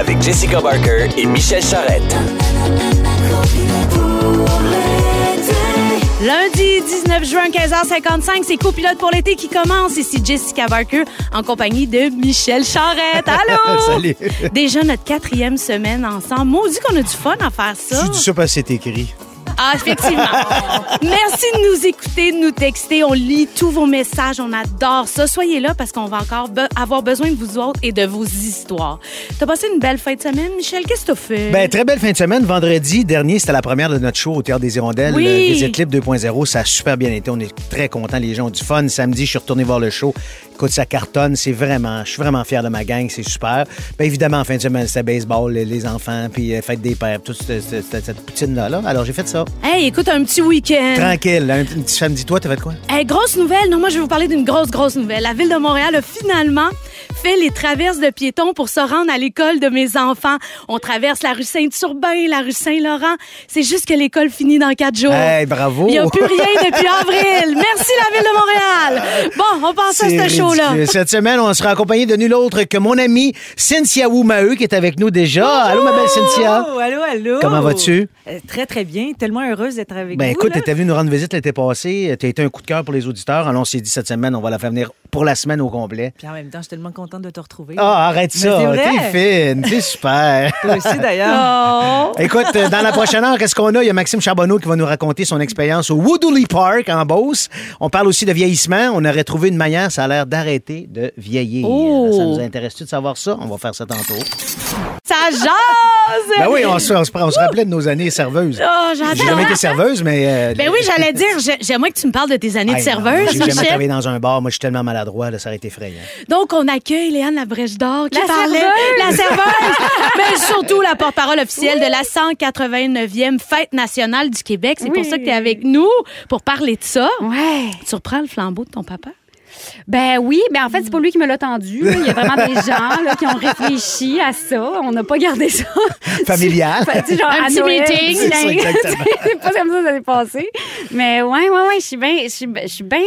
avec Jessica Barker et Michel Charrette. Lundi 19 juin, 15h55, c'est Copilote pour l'été qui commence. Ici Jessica Barker en compagnie de Michel Charrette. Allô? Salut. Déjà notre quatrième semaine ensemble. Maudit qu'on a du fun à faire ça. Tu dis ça parce que c'est écrit. Ah, effectivement. Merci de nous écouter, de nous texter. On lit tous vos messages. On adore ça. Soyez là parce qu'on va encore be- avoir besoin de vous autres et de vos histoires. T'as passé une belle fin de semaine, Michel? Qu'est-ce que t'as fait? Ben, très belle fin de semaine. Vendredi dernier, c'était la première de notre show au Théâtre des Hirondelles. Oui. Le Visite Clip 2.0. Ça a super bien été. On est très contents. Les gens ont du fun. Samedi, je suis retourné voir le show. Écoute, ça cartonne. C'est vraiment, je suis vraiment fier de ma gang. C'est super. Ben, évidemment, en fin de semaine, c'était baseball, les, enfants, puis euh, fête des pères, toute cette, cette- cette- cette poutine-là. là. Alors, j'ai fait ça. Hey, écoute, un petit week-end. Tranquille. Un, petit samedi. Toi, t'as fait quoi? Hey, grosse nouvelle. Non, moi, je vais vous parler d'une grosse, grosse nouvelle. La Ville de Montréal a finalement fait les traverses de piétons pour se rendre à l'école de mes enfants. On traverse la rue Saint-Urbain, la rue Saint-Laurent. C'est juste que l'école finit dans quatre jours. Hey, bravo. Il n'y a plus rien depuis avril. Merci, la Ville de Montréal. Bon, on passe à ce show-là. Cette semaine, on sera accompagné de nul autre que mon amie Cynthia Woumaheu qui est avec nous déjà. Allô, ma belle Cynthia. Oh, allô, allô. Comment vas-tu? Euh, très, très bien. Tellement heureuse d'être avec Ben vous. écoute, là. t'étais venu nous rendre visite l'été passé. T'as été un coup de cœur pour les auditeurs. Alors on s'est dit cette semaine, on va la faire venir pour la semaine au complet. Puis en même temps, je suis tellement contente de te retrouver. Ah, arrête Mais ça. T'es fine. T'es super. Toi aussi, d'ailleurs. Oh. Écoute, euh, dans la prochaine heure, qu'est-ce qu'on a? Il y a Maxime Charbonneau qui va nous raconter son expérience au Woodley Park en Beauce. On parle aussi de vieillissement. On aurait trouvé une manière, ça a l'air d'arrêter de vieillir. Oh. Ça nous intéresse-tu de savoir ça? On va faire ça tantôt. Ça jase. Ben oui, on se, on se, on se rappelait de nos années serveuses. Oh, J'ai jamais été serveuse, mais... euh, Ben oui, j'allais dire, j'ai- j'aimerais que tu me parles de tes années de hey, non, serveuse, J'ai jamais travaillé dans un bar. Moi, je suis tellement maladroit, là, ça aurait été effrayant. Donc, on accueille Léane Labrèche d'Or qui La parlait. serveuse! La serveuse! Mais surtout la porte-parole officielle de la 189e Fête nationale du Québec. C'est pour ça que tu es avec nous pour parler de ça. Ouais. Tu reprends le flambeau de ton papa? Ben oui, ben en fait, c'est pas lui qui me l'a tendu. Il y a vraiment des gens là, qui ont réfléchi à ça. On n'a pas gardé ça. Familial. Tu genre, Un petit meeting. C'est pas comme ça que ça s'est passé. Mais ouais, ouais, ouais, je suis bien, je suis je suis bien,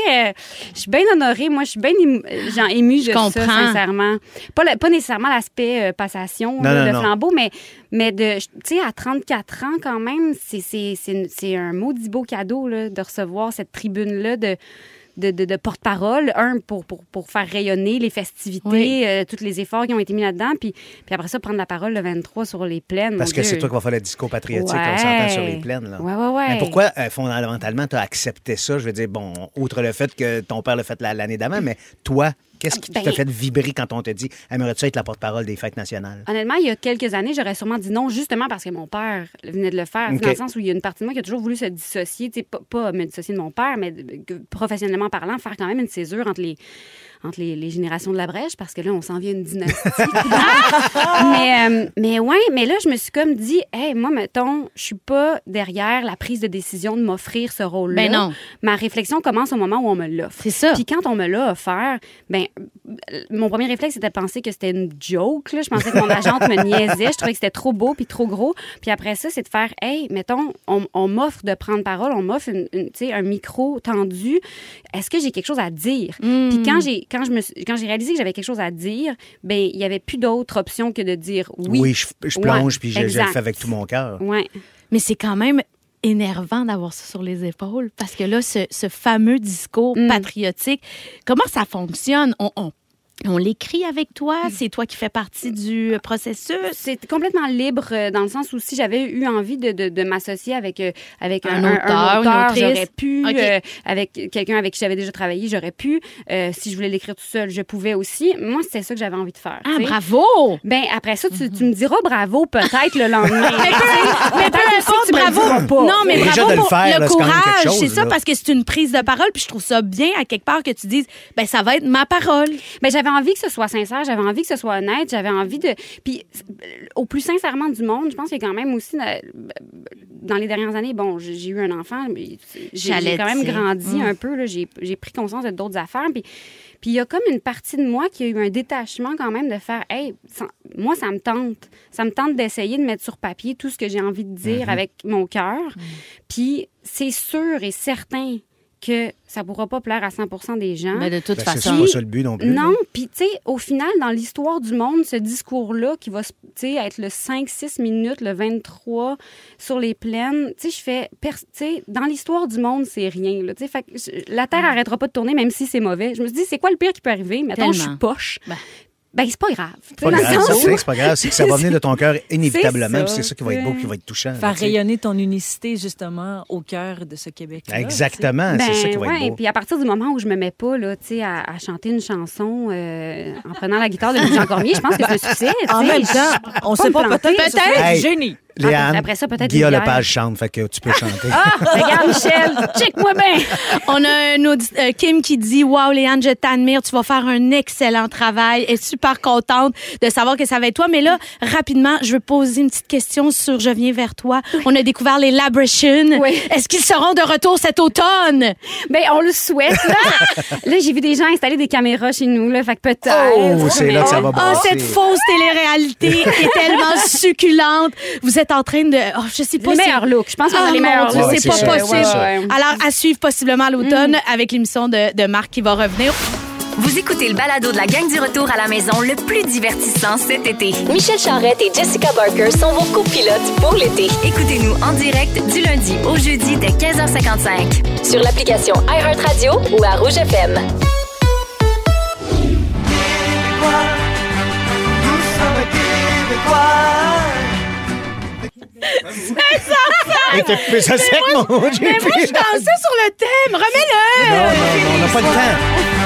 je suis bien honorée. Moi, je suis bien émue, genre, émue de ça, comprends. sincèrement. Pas, le- pas nécessairement l'aspect euh, passation Non, là, non, de non. flambeau, mais, mais de, tu sais, à 34 ans quand même, c'est, c'est, c'est, une- c'est un maudit beau cadeau là, de recevoir cette tribune-là de de, de, de porte-parole, un, pour, pour, pour faire rayonner les festivités, Oui. euh, tous les efforts qui ont été mis là-dedans, puis, puis après ça, prendre la parole le 23 sur les plaines. Parce que c'est toi qui va faire le discours patriotique, Ouais. on s'entend sur les plaines. Là. Ouais, ouais, ouais. Mais pourquoi, euh, fondamentalement, tu as accepté ça? Je veux dire, bon, outre le fait que ton père l'a fait la- l'année d'avant, mais toi, qu'est-ce qui Ben- t'a fait vibrer quand on te dit aimerais-tu être la porte-parole des fêtes nationales? Honnêtement, il y a quelques années, j'aurais sûrement dit non, justement parce que mon père venait de le faire. Dans le sens où il y a une partie de moi qui a toujours voulu se dissocier, pas, pas me dissocier de mon père, mais professionnellement parlant, faire quand même une césure entre les, entre les, les générations de la brèche, parce que là, on s'en vient une dynastie. mais, euh, mais ouais, mais là, je me suis comme dit, hey, moi, mettons, je suis pas derrière la prise de décision de m'offrir ce rôle-là. Ben non. Ma réflexion commence au moment où on me l'offre. C'est ça. Puis quand on me l'a offert, ben euh, mon premier réflexe c'était de penser que c'était une joke. Là. Je pensais que mon agente me niaisait. Je trouvais que c'était trop beau puis trop gros. Puis après ça, c'est de faire, hey, mettons, on, on m'offre de prendre parole, on m'offre une, une- tu sais, un micro tendu. Est-ce que j'ai quelque chose à dire? Puis quand j'ai quand je me suis- quand j'ai réalisé que j'avais quelque chose à dire, ben il y avait plus d'autre option que de dire oui. je, je plonge Ouais, puis je, je le fais avec tout mon cœur. Ouais. Mais c'est quand même énervant d'avoir ça sur les épaules parce que là, ce, ce fameux discours Mm. patriotique, comment ça fonctionne? On, on, on l'écrit avec toi? C'est toi qui fais partie du processus? C'est complètement libre euh, dans le sens où si j'avais eu envie de, de, de m'associer avec, euh, avec Un un, auteur, une autrice. j'aurais pu. Euh, avec quelqu'un avec qui j'avais déjà travaillé, j'aurais pu. Euh, si je voulais l'écrire tout seul, je pouvais aussi. Moi, c'était ça que j'avais envie de faire. Ah, bravo! Ben après ça, tu, tu me diras bravo peut-être le lendemain. Mais peu, importe, bravo. pas. Non, mais bravo de le faire, le là, courage. C'est ça, là. parce que c'est une prise de parole. Puis je trouve ça bien, à quelque part, que tu dises, ben ça va être ma parole. Mais j'avais envie que ce soit sincère, j'avais envie que ce soit honnête, j'avais envie de. Puis, euh, au plus sincèrement du monde, je pense qu'il y a quand même aussi, euh, dans les dernières années, bon, j'ai eu un enfant, j'ai quand même grandi dire. un peu, j'ai pris conscience de d'autres affaires. Puis, puis il y a comme une partie de moi qui a eu un détachement quand même de faire, hey, ça- moi, ça me tente. Ça me tente d'essayer de mettre sur papier tout ce que j'ai envie de dire avec mon cœur. Puis c'est sûr et certain que ça pourra pas plaire à 100% des gens. Mais de toute Ben, c'est façon, pas ça le but non plus. Non, puis tu sais, au final, dans l'histoire du monde, ce discours-là qui va se- tu sais, être le 5-6 minutes, le 23 sur les plaines, tu sais, je fais, tu sais, dans l'histoire du monde, c'est rien. Là, tu sais, fait la Terre arrêtera pas de tourner, même si c'est mauvais. Je me suis dit, c'est quoi le pire qui peut arriver? Mettons, je suis poche. Ben. Ben, c'est pas grave. Sais, Pas grave, c'est c'est pas grave, c'est que ça va venir de ton cœur inévitablement, C'est ça, c'est ça qui va être beau, c'est- qui va être touchant. faire rayonner ton unicité, justement, au cœur de ce Québec-là. Exactement, Ben, c'est ça qui va ouais, être beau. Puis à partir du moment où je me mets pas là, tu sais, à, à chanter une chanson euh, en prenant la guitare de Jean Cormier, je pense que c'est un succès. tu En même temps, on pas sait pas, peut-être Peut-être. Hey. génie. Léane, après ça, peut-être Guillaume. Lepage chante, fait que tu peux chanter. Ah, regarde, Michel, check-moi bien. On a un euh, Kim qui dit Wow, Léane, je t'admire, tu vas faire un excellent travail. Elle est super contente de savoir que ça va être toi. Mais là, rapidement, je veux poser une petite question sur Je viens vers toi. On a découvert les Labrashun. Oui. Est-ce qu'ils seront de retour cet automne? Ben, on le souhaite, là. là, j'ai vu des gens installer des caméras chez nous, là. Fait que peut-être. Oh, c'est là que ça va Oh, cette fausse télé-réalité est tellement succulente. Vous êtes en train de. Oh, je sais pas Les si- meilleurs looks. Je pense qu'on Ah, a les meilleurs looks. Ouais, c'est pas possible. Alors, à suivre possiblement à l'automne avec l'émission de, de Marc qui va revenir. Vous écoutez le balado de la gang du retour à la maison le plus divertissant cet été. Michel Charrette et Jessica Barker sont vos copilotes pour l'été. Écoutez-nous en direct du lundi au jeudi dès 15h55. Sur l'application iHeartRadio ou à Rouge FM. Hey, t'as coupé ça sec, mon Dieu. Mais moi, je dansais sur le thème. Remets-le. Non, non, non, on n'a pas le temps.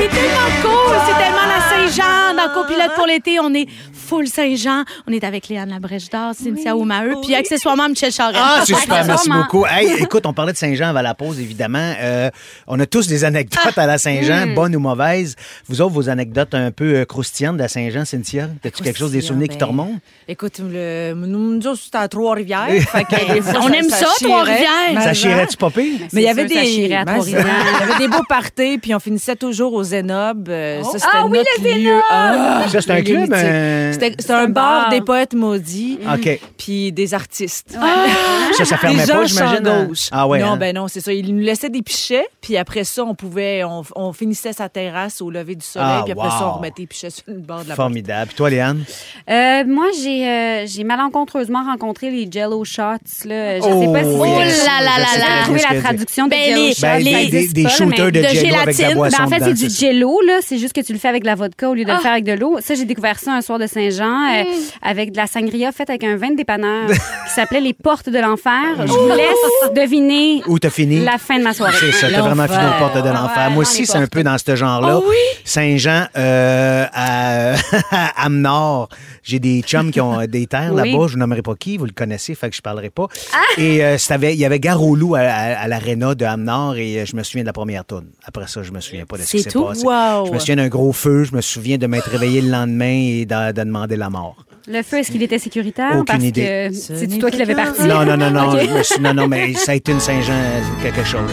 C'est tellement cool. C'est tellement la Saint-Jean. Dans Copilote pour l'été, on est full Saint-Jean. On est avec Léane Labrèche d'Or, Cynthia Oumaheu, puis accessoirement Michel Charest. Ah, c'est super, merci beaucoup. Hey, écoute, on parlait de Saint-Jean avant la pause, évidemment. Euh, on a tous des anecdotes à la Saint-Jean, bonnes ou mauvaises. Vous autres, vos anecdotes un peu euh, croustillantes de la Saint-Jean, Cynthia? As-tu quelque chose, des souvenirs qui te Ben, remontent? Écoute, le, nous, nous c'était à Trois-Rivières. On aime ça. Trois-Rivières. Ça chierait-tu pas pire? Mais il y avait des, Ben, Trois-Rivières. il y avait des beaux parties, puis on finissait toujours au Zénob. Euh, Ça, c'était Ah oui, notre le lieu. Ah, Ça, c'est un club, mythique. euh, C'était un un bar bar. des poètes maudits, OK. puis des artistes. Ça, ça fermait des gens pas, j'imagine? champ hein? gauche. Ah ouais, Non, hein? ben non, c'est ça. Ils nous laissaient des pichets, puis après ça, on pouvait, on, on finissait sa terrasse au lever du soleil, Ah, puis après ça, wow. on remettait les pichets sur le bord de la Formidable. Puis toi, Léane? Euh, moi, j'ai euh, j'ai malencontreusement rencontré les Jello Shots. Là. Je sais Oh, pas si yes. Oh là là sais là là. bien trouvé la traduction de Ben, Jello les- Shots. Ben, Ça des, shooters mais- de, de jello avec de la gélatine. boisson Ben, en fait, c'est du ça? Jello, là. C'est juste que tu le fais avec de la vodka au lieu de Ah. le faire avec de l'eau. Ça, j'ai découvert ça un soir de Saint-Jean euh, avec de la sangria faite avec un vin de dépanneur qui s'appelait Les Portes de l'Enfer. Je vous laisse deviner Où t'as fini? la fin de ma soirée. C'est ça, t'as vraiment fini aux portes de l'enfer. Ouais, Moi aussi, c'est un peu dans ce genre-là. Oh oui? Saint-Jean, euh, à, à Amnord, j'ai des chums qui ont des terres Oui. là-bas. Je vous nommerai pas qui, vous le connaissez, fait que je parlerai pas. Ah! Et euh, c'était- il y avait Garoulou à, à, à l'aréna de Amnord et euh, je me souviens de la première tourne. Après ça, je me souviens pas de ce qui s'est tout? passé. Wow. Je me souviens d'un gros feu. Je me souviens de m'être réveillé le lendemain et de, de demander la mort. Le feu, est-ce qu'il était sécuritaire? Aucune Parce idée. que c'est toi qui l'avais parti? Non, non, non, non. Non, non, mais ça a été une Saint-Jean quelque chose.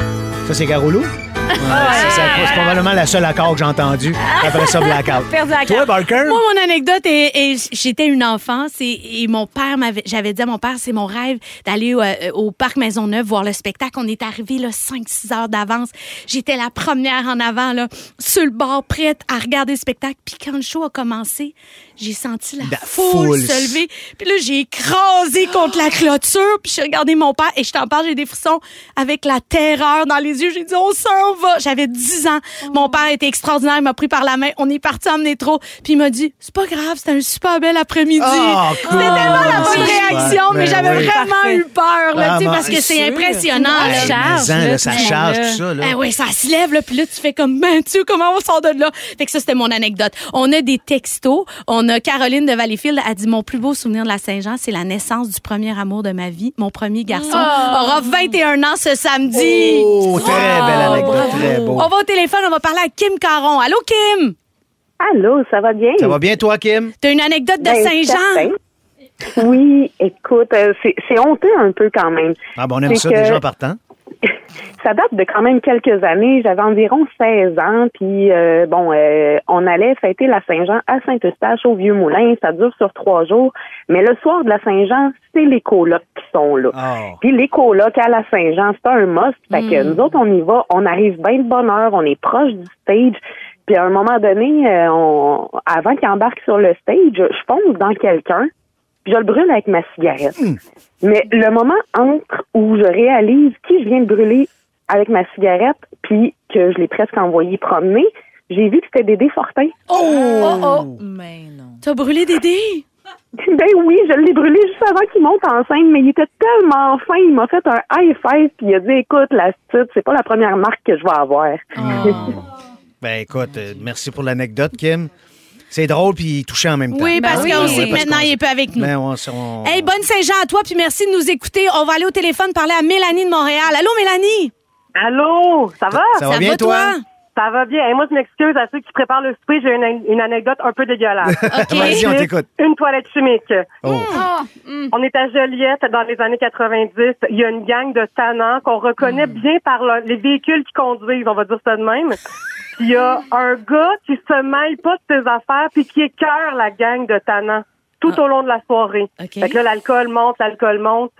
Ça, c'est Garoulou? Ouais, c'est ça. C'est probablement la seule accord que j'ai entendu. Après ça, Blackout. Perdu la Toi. Barker? Moi, mon anecdote est, est- j'étais une enfant et, et mon père m'avait, j'avais dit à mon père, c'est mon rêve d'aller au, euh, au parc Maisonneuve voir le spectacle. On est arrivé là 5-6 heures d'avance. J'étais la première en avant là, sur le bord, prête à regarder le spectacle. Puis quand le show a commencé, j'ai senti la, La foule, foule. se lever. Puis là, j'ai écrasé contre la clôture. Puis j'ai regardé mon père et je t'en parle, j'ai des frissons avec la terreur dans les yeux. J'ai dit, on s'en va. J'avais 10 ans. Mon père était extraordinaire. Il m'a pris par la main. On est parti en métro. Puis il m'a dit, c'est pas grave, c'était un super bel après-midi. Oh, C'était cool. tellement la bonne réaction, super. mais Ben j'avais oui. vraiment Parfait. eu peur, là, tu sais, Vraiment. parce que C'est impressionnant. Là. Hey, charge, là, ça charge là. tout ça. Là. Ah oui, ça se lève, là, puis là, tu fais comme, ben, tu sais, comment on sort de là? Fait que ça, c'était mon anecdote. On a des textos. On a Caroline de Valleyfield, a dit, mon plus beau souvenir de la Saint-Jean, c'est la naissance du premier amour de ma vie. Mon premier garçon aura 21 ans ce samedi. Oh, très belle anecdote, très beau. On va au téléphone, on va parler à Kim Caron. Allô, Kim? Allô, ça va bien? Ça va bien, toi, Kim? T'as une anecdote de Ben, Saint-Jean? Oui, écoute, euh, c'est c'est honteux un peu quand même. Ah, bon, on aime ça que- déjà en partant. Ça date de quand même quelques années. J'avais environ 16 ans, puis euh, bon, euh, on allait fêter la Saint-Jean à Saint-Eustache au Vieux-Moulin. Ça dure sur trois jours. Mais le soir de la Saint-Jean, c'est les colocs qui sont là. Oh. Puis les colocs à la Saint-Jean, c'est un must. Fait que nous autres, on y va, on arrive bien de bonne heure, on est proche du stage. Puis à un moment donné, euh, on, avant qu'il embarque sur le stage, je fonce dans quelqu'un, je le brûle avec ma cigarette. Mais le moment entre où je réalise qui je viens de brûler avec ma cigarette, puis que je l'ai presque envoyé promener, j'ai vu que c'était Dédé Fortin. Oh, Mais non. T'as brûlé Dédé? Ben oui, je l'ai brûlé juste avant qu'il monte en scène, mais il était tellement fin, il m'a fait un high five, puis il a dit écoute, la petite, c'est pas la première marque que je vais avoir. Ben écoute, euh, merci pour l'anecdote, Kim. C'est drôle puis touchant en même temps. Oui, parce oui. qu'on sait que parce maintenant, il est pas avec nous. Ben, on, on- Hey, bonne Saint-Jean à toi, puis merci de nous écouter. On va aller au téléphone parler à Mélanie de Montréal. Allô, Mélanie? Allô, ça va? Ça va bien, va, toi? Ça va bien. Et moi, je m'excuse à ceux qui préparent le souper. J'ai une, une anecdote un peu dégueulasse. Vas-y, on t'écoute. Une toilette chimique. Oh. Ah, hum. On est à Joliette dans les années 90. Il y a une gang de tannants qu'on reconnaît bien par le- les véhicules qui conduisent, on va dire ça de même. Puis Il y a un gars qui se mêle pas de ses affaires puis qui écœure la gang de tannants tout au long de la soirée. OK. Fait que là, l'alcool monte, l'alcool monte.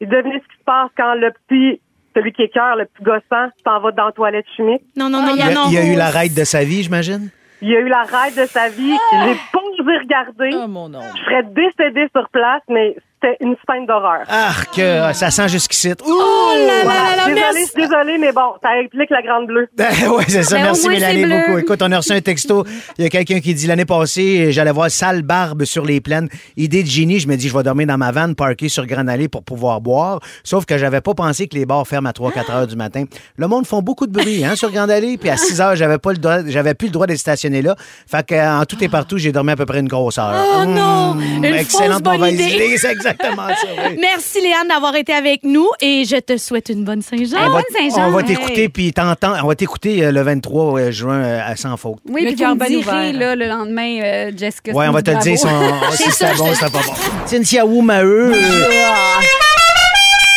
Et devinez ce qui se passe quand le petit, celui qui écœure, le petit gossant, s'en va dans la toilette chimique. Non, non, non, Il y a, il y a eu la raide de sa vie, j'imagine? Il a eu la ride de sa vie. J'ai pas osé regarder. Oh mon nom. Je serais décédée sur place, mais c'était une scène d'horreur. Ah, que ça sent jusqu'ici. Ouh! Oh là là là Désolée, merci. désolée, mais bon, ça implique la grande bleue. oui, c'est ça. Ben, Merci, moins, Mélanie, c'est beaucoup. Écoute, on a reçu un texto. Il y a quelqu'un qui dit l'année passée, j'allais voir Sale Barbe sur les plaines. Idée de génie, je me dis, je vais dormir dans ma vanne parkée sur Grande Allée pour pouvoir boire. Sauf que j'avais pas pensé que les bars ferment à 3-4 heures du matin. Le monde font beaucoup de bruit hein, sur Grande Allée. Puis à 6 heures, j'avais pas le droit, j'avais plus le droit d'être stationné là. Fait que, en tout et partout, j'ai dormi à peu près une grosse heure. Oh non! Mmh, Une excellente bonne idée. idée. C'est exactement ça. oui. Merci, Léane, d'avoir été avec nous et je te souhaite une bonne Saint-Jean. On va- bonne Saint-Jean. On va Hey. t'écouter, puis t'entends. On va t'écouter euh, le 23 juin euh, à Sans Faute. Oui, Le puis bien direz là, le lendemain, euh, Jessica. Ouais, on va te le bravo. dire si, on- si C'est bon, c'était pas bon. Cynthia Wu Maheu.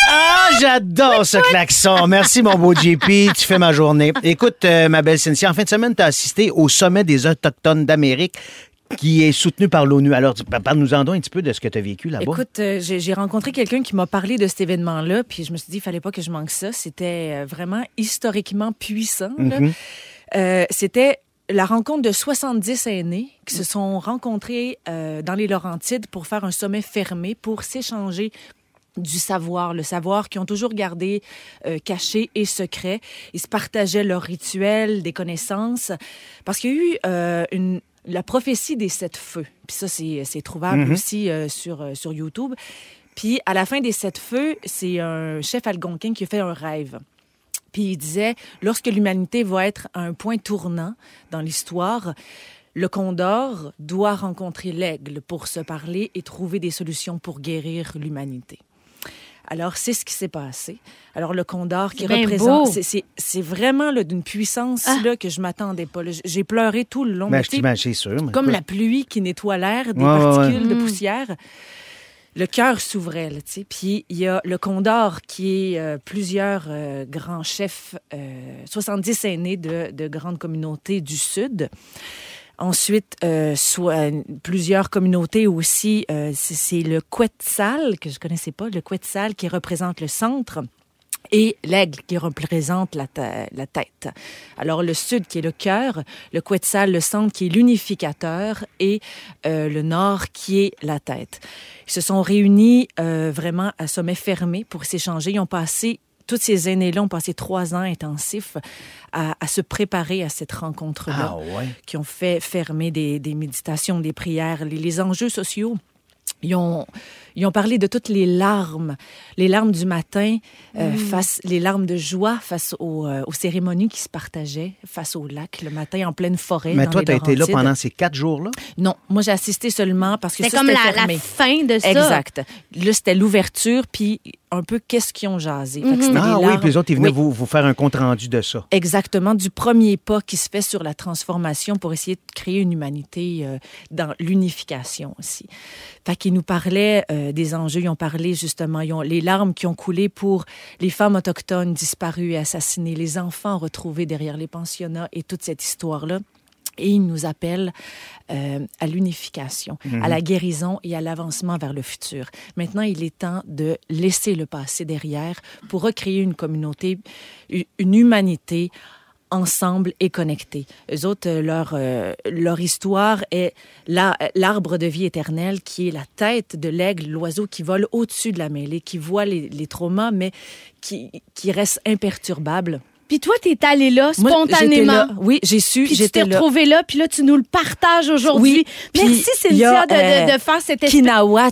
Ah, j'adore ce klaxon. Merci, mon beau JP. Tu fais ma journée. Écoute, euh, ma belle Cynthia, en fin de semaine, tu as assisté au sommet des Autochtones d'Amérique qui est soutenu par l'ONU. Alors, tu- parle-nous en donc un petit peu de ce que tu as vécu là-bas. Écoute, euh, j'ai rencontré quelqu'un qui m'a parlé de cet événement-là, puis je me suis dit, il fallait pas que je manque ça. C'était euh, vraiment historiquement puissant. Mhm. Euh, C'était la rencontre de 70 aînés qui se sont rencontrés euh, dans les Laurentides pour faire un sommet fermé pour s'échanger du savoir, le savoir qu'ils ont toujours gardé euh, caché et secret. Ils se partageaient leurs rituels, des connaissances, parce qu'il y a eu euh, une, la prophétie des sept feux. Puis ça, c'est c'est trouvable aussi euh, sur, euh, sur YouTube. Puis à la fin des sept feux, c'est un chef algonquin qui a fait un rêve. Puis il disait, lorsque l'humanité va être à un point tournant dans l'histoire, le condor doit rencontrer l'aigle pour se parler et trouver des solutions pour guérir l'humanité. Alors, c'est ce qui s'est passé. Alors, le condor qui représente... c'est- vraiment d'une puissance là, que je m'attendais pas. J'ai pleuré tout le long. Ben, Mais je sûr. mais comme la pluie qui nettoie l'air, des Ouais, ouais, ouais. particules de poussière. Le cœur s'ouvrait, là, tu sais. Puis il y a le Condor qui est euh, plusieurs euh, grands chefs, euh, 70 aînés de, de grandes communautés du Sud. Ensuite, euh, euh, plusieurs communautés aussi. euh, c'est le Quetzal, que je connaissais pas, le Quetzal qui représente le centre et l'aigle qui représente la, la tête. Alors le sud qui est le cœur, le Quetzal, le centre qui est l'unificateur et le nord qui est la tête. Ils se sont réunis vraiment à sommet fermé pour s'échanger. Ils ont passé tous ces aînés-là ont passé trois ans intensifs à, à se préparer à cette rencontre-là, Ah, ouais. qui ont fait fermer des, des méditations, des prières, les, les enjeux sociaux. Ils ont, ils ont parlé de toutes les larmes, les larmes du matin, euh, Mm. face, les larmes de joie face aux, euh, aux cérémonies qui se partageaient face au lac le matin en pleine forêt. Mais dans toi, tu as été là pendant ces quatre jours-là? Non, moi j'ai assisté seulement parce que C'est ça, comme c'était la, la fin de ça. Exact. Là, c'était l'ouverture, puis un peu qu'est-ce qu'ils ont jasé. C'était Ah oui, puis les autres, ils venaient Oui. vous, vous faire un compte-rendu de ça. Exactement, du premier pas qui se fait sur la transformation pour essayer de créer une humanité euh, dans l'unification aussi. Fait qu'ils nous parlaient euh, des enjeux, ils ont parlé justement, ils ont, les larmes qui ont coulé pour les femmes autochtones disparues et assassinées, les enfants retrouvés derrière les pensionnats et toute cette histoire-là. Et ils nous appellent euh, à l'unification, à la guérison et à l'avancement vers le futur. Maintenant, il est temps de laisser le passé derrière pour recréer une communauté, une humanité ensemble et connectés. Eux autres, euh, leur, euh, leur histoire est la- l'arbre de vie éternelle qui est la tête de l'aigle, l'oiseau qui vole au-dessus de la mêlée, qui voit les, les traumas, mais qui, qui reste imperturbable. Puis toi, t'es allé là Moi, spontanément. là. Oui, j'ai su, Puis tu t'es retrouvé là, puis là, tu nous le partages aujourd'hui. Oui, Merci, a, Cynthia, de, de- euh, de faire cette. Kinawat.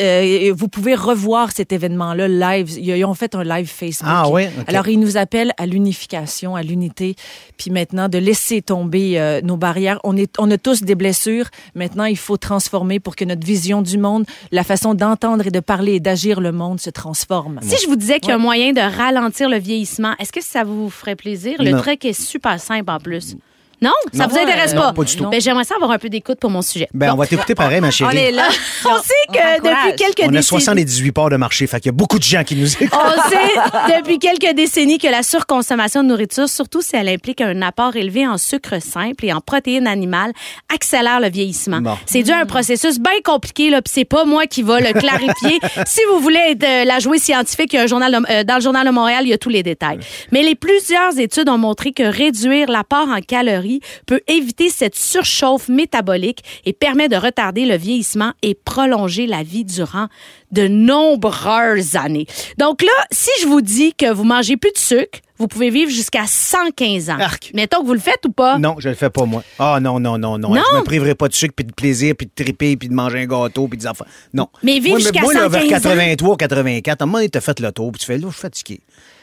Euh, vous pouvez revoir cet événement-là live. Ils ont fait un live Facebook. Ah ouais? OK. Alors, ils nous appellent à l'unification, à l'unité, puis maintenant de laisser tomber euh, nos barrières. On, est, on a tous des blessures. Maintenant, il faut transformer pour que notre vision du monde, la façon d'entendre et de parler et d'agir le monde se transforme. Si je vous disais qu'il y a un moyen de ralentir le vieillissement, est-ce que ça vous ferait plaisir? Le Non. truc est super simple en plus. Non? Ça Non. vous intéresse Euh, pas? non, pas du tout. Ben, J'aimerais ça avoir un peu d'écoute pour mon sujet. Ben, on va t'écouter pareil, ma chérie. On est là. On sait que depuis quelques On a décennies... 78 parts de marché, fait qu'il y a beaucoup de gens qui nous écoutent. On sait depuis quelques décennies que la surconsommation de nourriture, surtout si elle implique un apport élevé en sucre simple et en protéines animales, accélère le vieillissement. Bon. C'est dû à un processus bien compliqué, là, puis c'est pas moi qui va le clarifier. si vous voulez être euh, la jouée scientifique, il y a un journal de- euh, dans le journal de Montréal, il y a tous les détails. Mais les plusieurs études ont montré que réduire l'apport en calories peut éviter cette surchauffe métabolique et permet de retarder le vieillissement et prolonger la vie durant de nombreuses années. Donc là, si je vous dis que vous mangez plus de sucre, vous pouvez vivre jusqu'à 115 ans. Arc. Mettons que vous le faites ou pas? Non, je le fais pas, moi. Ah, non, non, non, non. Non? Je me priverai pas de sucre, puis de plaisir, puis de triper, puis de manger un gâteau, puis des enfants. Non. Mais vivre Moi, jusqu'à Moi, là, vers 115 ans. 83, 84, à un moment donné, t'as fait le tour, puis tu fais, là, je suis fatigué.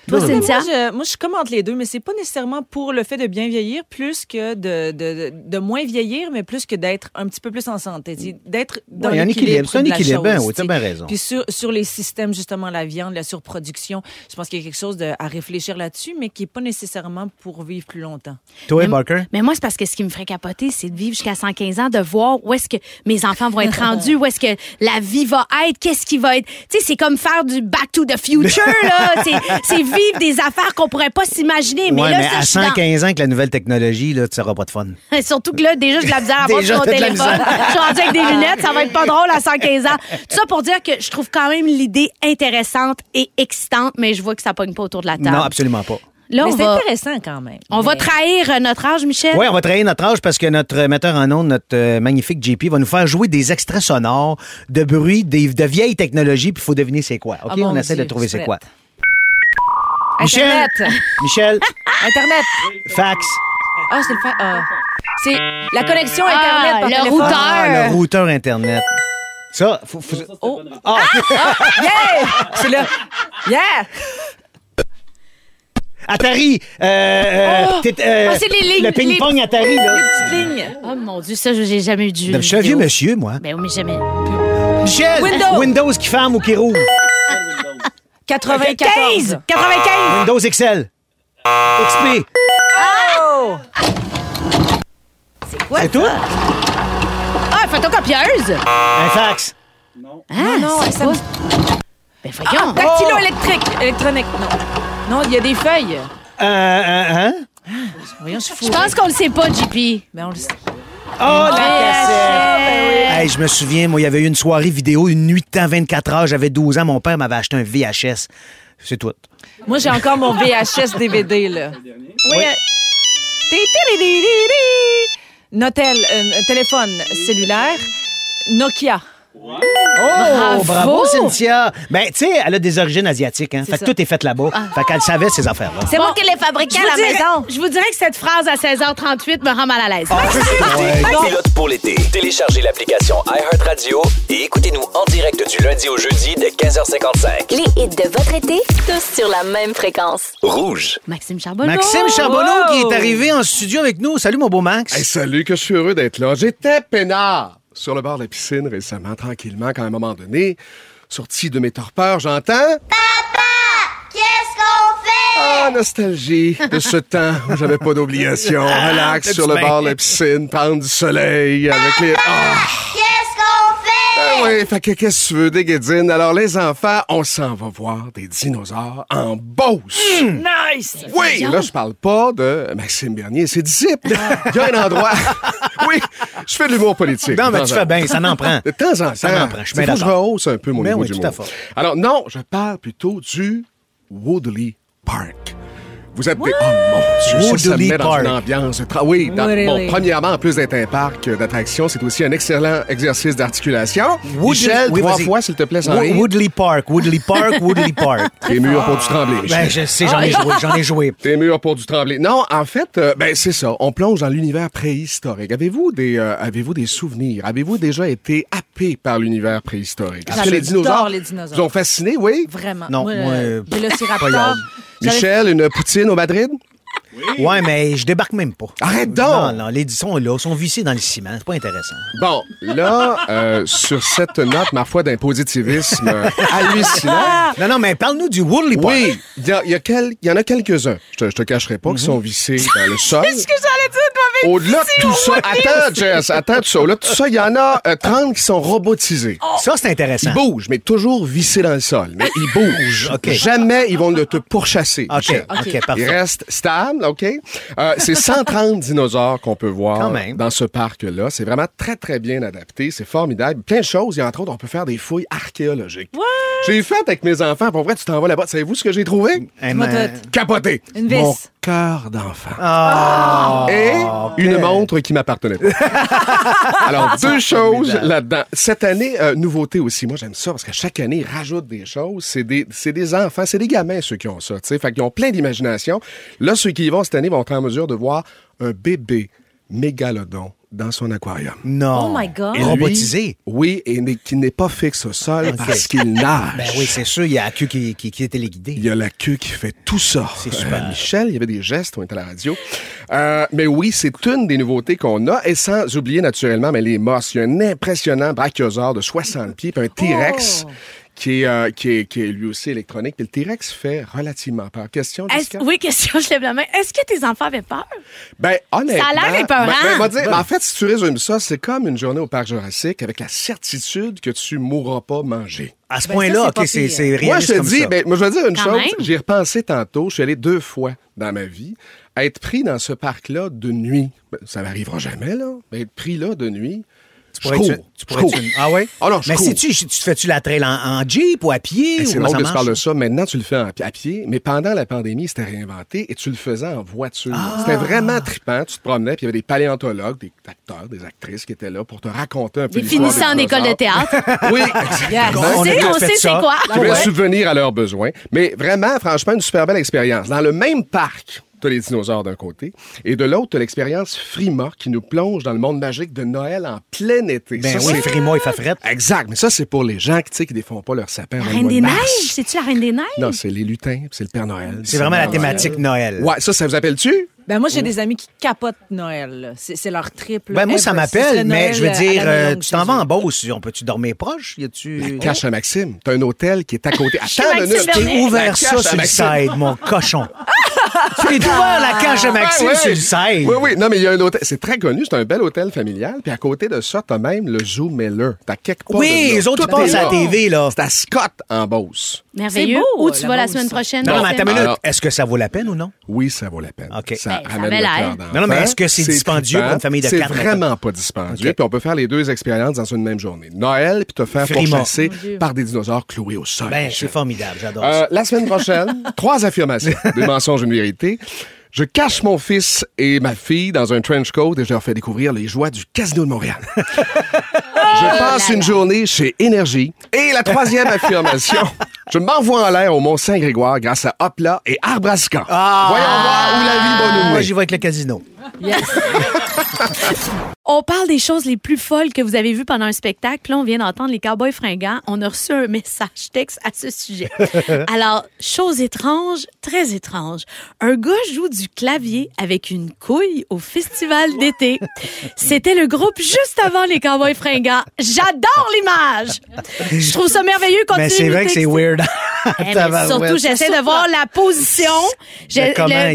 Toi, Cynthia? Moi, je, moi, je commente les deux, mais c'est pas nécessairement pour le fait de bien vieillir, plus que de, de, de, moins vieillir, mais plus que d'être un petit peu plus en santé. D'être dans Ouais, il y a un équilibre. C'est un équilibre, ben chose, oui, t'as bien raison. Puis sur, sur les systèmes, justement, la viande, la surproduction, je pense qu'il y a quelque chose de, à réfléchir là-dessus, mais qui n'est pas nécessairement pour vivre plus longtemps. Toi, Mais- Barker? Mais moi, c'est parce que ce qui me ferait capoter, c'est de vivre jusqu'à 115 ans, de voir où est-ce que mes enfants vont être rendus, où est-ce que la vie va être, qu'est-ce qui va être. Tu sais, c'est comme faire du Back to the Future, là. C'est- C'est vivre des affaires qu'on pourrait pas s'imaginer. Mais ouais, là, mais ça, à je suis dans- 115 ans, avec la nouvelle technologie, là, tu n'auras pas de fun. Surtout que là, déjà, j'ai de la misère à Déjà, sur mon téléphone. Je suis rendue avec des lunettes, ça va être pas drôle à 115 ans. Tout ça pour dire que je trouve quand même l'idée intéressante et excitante, mais je vois que ça pogne pas autour de la table. Non, absolument pas. Là, mais on c'est va, intéressant quand même. on va trahir euh, notre âge, Michel? Oui, on va trahir notre âge parce que notre metteur en ondes, notre euh, magnifique JP, va nous faire jouer des extraits sonores de bruit, des, de vieilles technologies, puis il faut deviner c'est quoi. OK? Ah, on essaie Dieu, de trouver c'est quoi. Michel! Internet! Michel, Internet! fax. Ah, c'est le fa- ah. C'est la connexion Ah, Internet par le téléphone. routeur. Ah, le routeur Internet. Ça, faut... faut- Oh, Ah, yeah! C'est là. Yeah! Atari! Euh, euh, Oh! euh, Ah, c'est les lignes, Le ping-pong Atari, là. Petite ligne. Oh mon Dieu, ça, j'ai jamais eu de jeu. Je suis un vieux monsieur, moi. Ben oui, mais jamais. Michel! Windows. Windows qui ferme ou qui rouvre? 94. 15! 95! Windows XL. XP. Oh! C'est tout? Ah, photocopieuse! Un fax. Ah, non, c'est ça quoi? Ben voyons. Dactylo électrique. Électronique, non. Non, il y a des feuilles. Euh, euh, hein? Voyons, je suis Je fou. pense qu'on le sait pas, JP. Mais on le sait. Oh, la cassette! VHS. Hey, je me souviens, moi, il y avait eu une soirée vidéo, une nuit de temps, 24 heures, j'avais 12 ans, mon père m'avait acheté un VHS. C'est tout. Moi, j'ai encore mon VHS DVD, là. Oui. Notel, euh, téléphone cellulaire, Nokia. Oh, bravo, Bravo! Cynthia! Ben, tu sais, elle a des origines asiatiques, hein. Fait que ça. tout est fait là-bas. Fait qu'elle savait ces affaires-là. C'est Bon, moi qui l'ai fabriqué à la dirais, maison. je vous dirais que cette phrase à 16h38 me rend mal à l'aise. Pilote pour l'été. Téléchargez l'application iHeartRadio et écoutez-nous en direct du lundi au jeudi dès 15h55. Les hits de votre été, tous sur la même fréquence. Rouge. Maxime Charbonneau. Maxime Charbonneau Wow! qui est arrivé en studio avec nous. Salut, mon beau Max. Hey, salut, que je suis heureux d'être là. J'étais peinard sur le bord de la piscine récemment, tranquillement, quand à un moment donné, Sorti de mes torpeurs, j'entends... Qu'est-ce qu'on fait? Ah, nostalgie de ce temps où j'avais pas d'obligation. Relax sur le bord de la piscine, prendre du soleil avec les... Ah! Ben oui, fait que qu'est-ce que tu veux, des guédines? Alors, les enfants, on s'en va voir des dinosaures en Beauce. Nice! Oui, là, je parle pas de Maxime Bernier et ses disciples. Il y a un endroit. Oui, je fais de l'humour politique. Non, mais tu fais bien, ça n'en prend. De temps en temps. Ça m'en prend, je suis bien rehausse un peu mon Ben niveau oui, tout d'humour. à fait. Alors, non, je parle plutôt du Woodley Park. Vous êtes des... Oh mon Dieu, ça, ça me Woodley met dans une ambiance. tra- Oui, dans- bon, premièrement, en plus d'être un parc d'attractions, c'est aussi un excellent exercice d'articulation. Woodley- Michel, oui, trois fois, s'il te plaît, sans Wo- rire. Woodley Park, Woodley Park, Woodley Park. Les murs pour du tremblé, Michel. Ben, je sais, j'en ai joué, j'en ai joué. Des murs pour du tremblé. Non, en fait, euh, ben c'est ça. On plonge dans l'univers préhistorique. Avez-vous des, euh, avez-vous des souvenirs? Avez-vous déjà été happé par l'univers préhistorique? Est-ce que les dinosaures, les dinosaures. vous ont fasciné? Oui. Vraiment. Non, moi, moi, euh, euh, Vélociraptor. Michel, une poutine au Madrid? Ouais, mais je débarque même pas. Arrête donc! Non, non, les sont là, sont vissés dans le ciment. C'est pas intéressant. Bon, là, euh, sur cette note, ma foi, d'un positivisme euh, hallucinant. Non, non, mais parle-nous du Park. Oui, il y, a- y a quel- il y en a quelques-uns. Je te, je te cacherai pas qui sont vissés dans le sol. Qu'est-ce que j'allais dire? Au-delà de tout ça, attends, Jess, attends tout ça. Au-delà de tout ça, il y en a euh, 30 qui sont robotisés. Ça, c'est intéressant. Ils bougent, mais toujours vissés dans le sol. Mais ils bougent. OK. Jamais ils vont le te pourchasser. OK. OK, Ils parfait. restent stables, OK? Euh, c'est 130 dinosaures qu'on peut voir Quand même. dans ce parc-là. C'est vraiment très, très bien adapté. C'est formidable. Plein de choses. Il y a entre autres, on peut faire des fouilles archéologiques. J'ai fait avec mes enfants. Pour vrai, tu t'en vas là-bas. Savez-vous ce que j'ai trouvé? Tout. Capoté. Une vis. Mon cœur d'enfant. Ah. Et une montre qui m'appartenait pas. Alors, deux choses là-dedans. Cette année, euh, nouveauté aussi. Moi, j'aime ça parce que chaque année, ils rajoutent des choses. C'est des, c'est des enfants, c'est des gamins, ceux qui ont ça. tu sais. Fait qu'ils ont plein d'imagination. Là, ceux qui y vont cette année vont être en mesure de voir un bébé mégalodon dans son aquarium. Non. Oh my God. Et lui, Robotisé. Oui, et qui n'est pas fixe au sol parce qu'il nage. Ben oui, c'est sûr, il y a la queue qui, qui, qui est téléguidée. Il y a la queue qui fait tout ça. C'est super. Euh, Michel, il y avait des gestes, on était à la radio. Euh, mais oui, c'est une des nouveautés qu'on a. Et sans oublier naturellement mais les mosses. Il y a un impressionnant brachiosaure de 60 pieds, puis un T-Rex. Oh! Qui est, euh, qui, est, qui est lui aussi électronique. Puis le T-Rex fait relativement peur. Question, Est-ce- Jessica? oui, question, je lève la main. Est-ce que tes enfants avaient peur? Ben, honnêtement. Ça a l'air épeurant. ben, ben, moi, dire, ben, en fait, si tu résumes ça, c'est comme une journée au parc Jurassique avec la certitude que tu mourras pas manger. À ce Ben, point-là, OK, c'est réaliste Moi, je te dis, ben, moi, je vais dire une Quand chose. J'y ai repensé tantôt. Je suis allé deux fois dans ma vie. Être pris dans ce parc-là de nuit, ben, ça n'arrivera jamais, là. Mais être pris là de nuit, Tu je pourrais cours. tu Je pourrais cours. une- Ah oui? Ah non, je Mais cours. si tu, tu te fais-tu la trail en, en Jeep ou à pied? Ou C'est ça que tu parles de ça. Maintenant, tu le fais en- à pied, mais pendant la pandémie, c'était réinventé et tu le faisais en voiture. Ah! C'était vraiment trippant. Tu te promenais, puis il y avait des paléontologues, des acteurs, des actrices qui étaient là pour te raconter un peu Des finissants en école de théâtre? Oui, exactement. On sait, on sait c'est quoi. qui voulaient subvenir à leurs besoins. Mais vraiment, franchement, une super belle expérience. Dans le même parc, tu as les dinosaures d'un côté, et de l'autre, tu as l'expérience Frima qui nous plonge dans le monde magique de Noël en plein été. Ben Ça, oui, c'est- Frima et Fafrette. Exact, mais ça, c'est pour les gens qui, tu sais, qui défont pas leur sapin. La Reine des. Neiges? C'est-tu la Reine des Neiges? Non, c'est les lutins, puis c'est le Père Noël. C'est vraiment la thématique Noël. Ouais, ça, ça vous appelle-tu? Ben moi, j'ai des amis qui capotent Noël. C'est c'est leur triple. Ben moi, ça ever. Ce serait m'appelle, mais je veux dire, euh, tu t'en vas en Beauce. On peut-tu dormir proche? Y a-tu... La cache à Maxime. T'as un hôtel qui est à côté. Attends une minute. T'es ouvert La ça sur le Maxime. side, mon cochon. T'es ouvert la cage à Maxime ouais. sur le side. Oui, oui. Non, mais il y a un hôtel. C'est très connu. C'est un bel hôtel familial. Puis à côté de ça, t'as même le Zoo Miller. T'as quelque part. Oui, de les autres, ils passent à la. TV, là. C'est à Scott, en Beauce. Merveilleux. C'est beau, Où tu la vas la semaine prochaine? Non, non, mais attends une minute. Est-ce que ça vaut la peine ou non? Oui, ça vaut la peine. OK. Ça Ben, ça ramène le cœur. Non, non, mais est-ce que c'est dispendieux pour une famille de C'est quatre, vraiment pas dispendieux. Puis on peut faire les deux expériences dans une même journée. Noël, puis te faire pourchasser par des dinosaures cloués au sol. Ben, c'est formidable. J'adore Euh, ça. la semaine prochaine, trois affirmations, des mensonges, une Je cache mon fils et ma fille dans un trench coat et je leur fais découvrir les joies du Casino de Montréal. je passe une journée chez Énergie. Et la troisième affirmation, je m'envoie en l'air au Mont-Saint-Grégoire grâce à Hopla et Arbrasca. Voyons voir où la vie va nous Moi, j'y vais avec le casino. On parle des choses les plus folles que vous avez vues pendant un spectacle. Puis là, on vient d'entendre les Cowboys fringants. On a reçu un message texte à ce sujet. Alors, chose étrange, très étrange. Un gars joue du clavier avec une couille au festival d'été. C'était le groupe juste avant les Cowboys fringants. J'adore l'image. Je trouve ça merveilleux. Mais c'est vrai que c'est weird. Eh, mais surtout, j'essaie de voir la position,